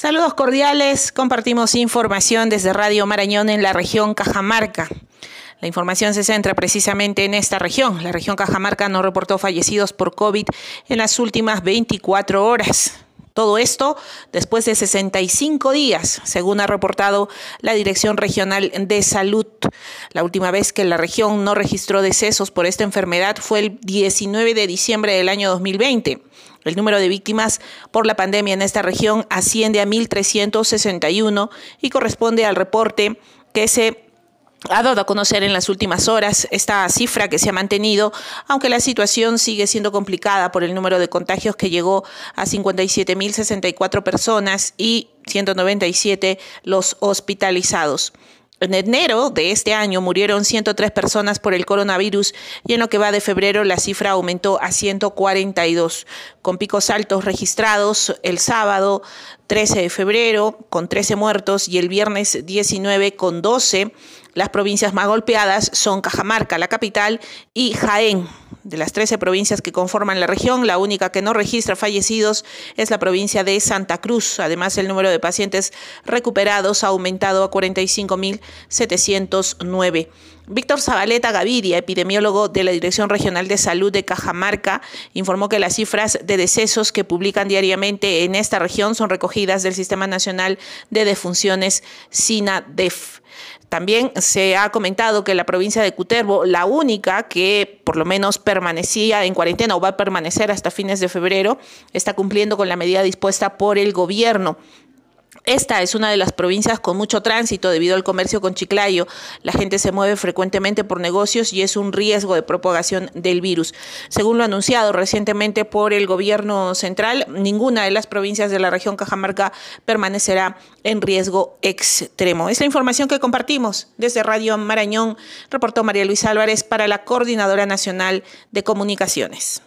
Saludos cordiales, compartimos información desde Radio Marañón en la región Cajamarca. La información se centra precisamente en esta región. La región Cajamarca no reportó fallecidos por COVID en las últimas 24 horas. Todo esto después de 65 días, según ha reportado la Dirección Regional de Salud. La última vez que la región no registró decesos por esta enfermedad fue el 19 de diciembre del año 2020. El número de víctimas por la pandemia en esta región asciende a 1.361 y corresponde al reporte que se ha dado a conocer en las últimas horas esta cifra que se ha mantenido, aunque la situación sigue siendo complicada por el número de contagios que llegó a 57.064 personas y 197 los hospitalizados. En enero de este año murieron 103 personas por el coronavirus y en lo que va de febrero la cifra aumentó a 142, con picos altos registrados el sábado 13 de febrero con 13 muertos y el viernes 19 con 12. Las provincias más golpeadas son Cajamarca, la capital, y Jaén. De las 13 provincias que conforman la región, la única que no registra fallecidos es la provincia de Santa Cruz. Además, el número de pacientes recuperados ha aumentado a 45.709. Víctor Zabaleta Gaviria, epidemiólogo de la Dirección Regional de Salud de Cajamarca, informó que las cifras de decesos que publican diariamente en esta región son recogidas del Sistema Nacional de Defunciones SINADEF. También se ha comentado que la provincia de Cutervo, la única que por lo menos permanecía en cuarentena o va a permanecer hasta fines de febrero, está cumpliendo con la medida dispuesta por el gobierno. Esta es una de las provincias con mucho tránsito debido al comercio con Chiclayo. La gente se mueve frecuentemente por negocios y es un riesgo de propagación del virus. Según lo anunciado recientemente por el gobierno central, ninguna de las provincias de la región Cajamarca permanecerá en riesgo extremo. Es la información que compartimos desde Radio Marañón, reportó María Luisa Álvarez para la Coordinadora Nacional de Comunicaciones.